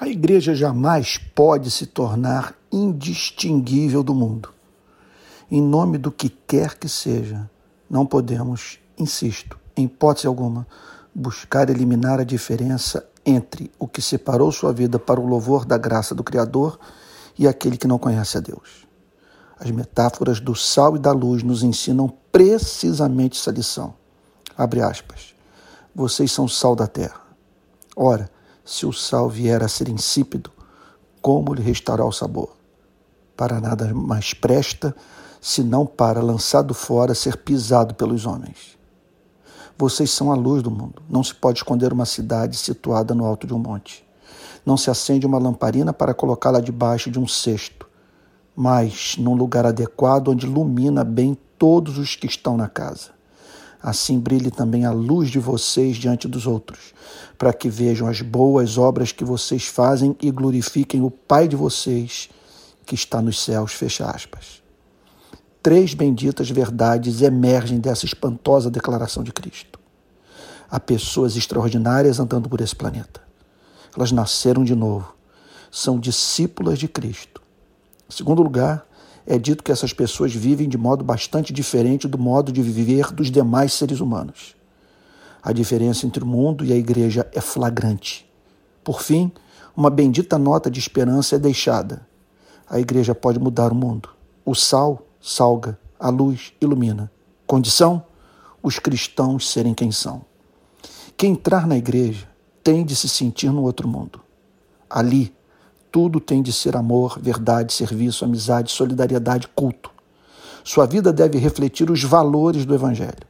A igreja jamais pode se tornar indistinguível do mundo. Em nome do que quer que seja, não podemos, insisto, em hipótese alguma, buscar eliminar a diferença entre o que separou sua vida para o louvor da graça do Criador e aquele que não conhece a Deus. As metáforas do sal e da luz nos ensinam precisamente essa lição. Abre aspas. Vocês são sal da terra. Ora, se o sal vier a ser insípido, como lhe restará o sabor? Para nada mais presta, senão para, lançado fora, ser pisado pelos homens. Vocês são a luz do mundo. Não se pode esconder uma cidade situada no alto de um monte. Não se acende uma lamparina para colocá-la debaixo de um cesto, mas num lugar adequado onde ilumina bem todos os que estão na casa. Assim brilhe também a luz de vocês diante dos outros, para que vejam as boas obras que vocês fazem e glorifiquem o Pai de vocês que está nos céus. Fecha aspas. Três benditas verdades emergem dessa espantosa declaração de Cristo. Há pessoas extraordinárias andando por esse planeta. Elas nasceram de novo. São discípulas de Cristo. Em segundo lugar, é dito que essas pessoas vivem de modo bastante diferente do modo de viver dos demais seres humanos. A diferença entre o mundo e a igreja é flagrante. Por fim, uma bendita nota de esperança é deixada. A igreja pode mudar o mundo. O sal salga, a luz ilumina. Condição? Os cristãos serem quem são. Quem entrar na igreja tem de se sentir no outro mundo. Ali, tudo tem de ser amor, verdade, serviço, amizade, solidariedade, culto. Sua vida deve refletir os valores do Evangelho.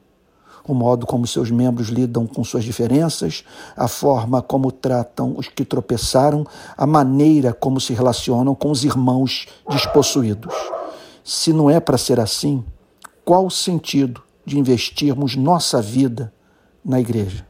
O modo como seus membros lidam com suas diferenças, a forma como tratam os que tropeçaram, a maneira como se relacionam com os irmãos despossuídos. Se não é para ser assim, qual o sentido de investirmos nossa vida na igreja?